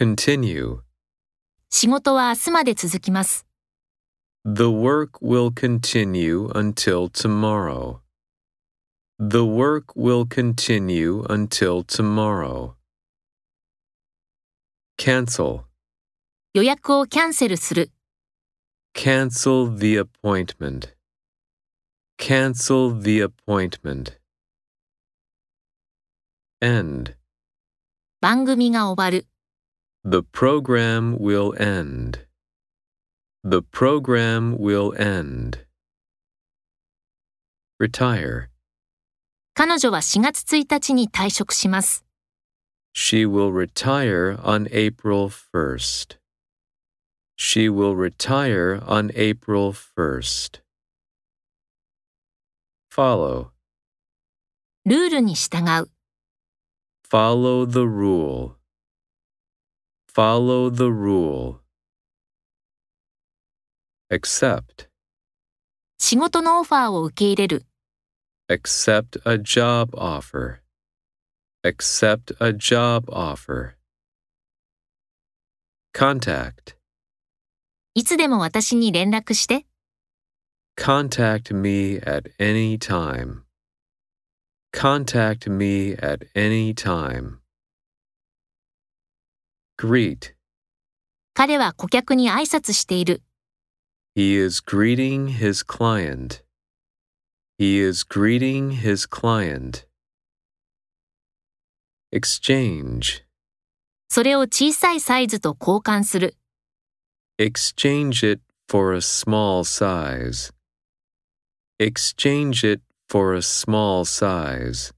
continue. 仕事は明日まで続きます。 The work will continue until tomorrow. The work will continue until tomorrow. Cancel. 予約をキャンセルする。 Cancel the appointment. Cancel the appointment. End. 番組が終わる。 The program will end. The program will end. Retire. 彼女は4月1日に退職します。 She will retire on April 1st. She will retire on April 1st. Follow. ルールに従う。 Follow the rule. Follow the rule. Accept. 仕事のオファーを受け入れる。 Accept a job offer. Accept a job offer. Contact. いつでも私に連絡して。 Contact me at any time. Contact me at any time. Greet. 彼は顧客に挨拶している。He is greeting his client. He is greeting his client. Exchange. それを小さいサイズと交換する。Exchange it for a small size. Exchange it for a small size.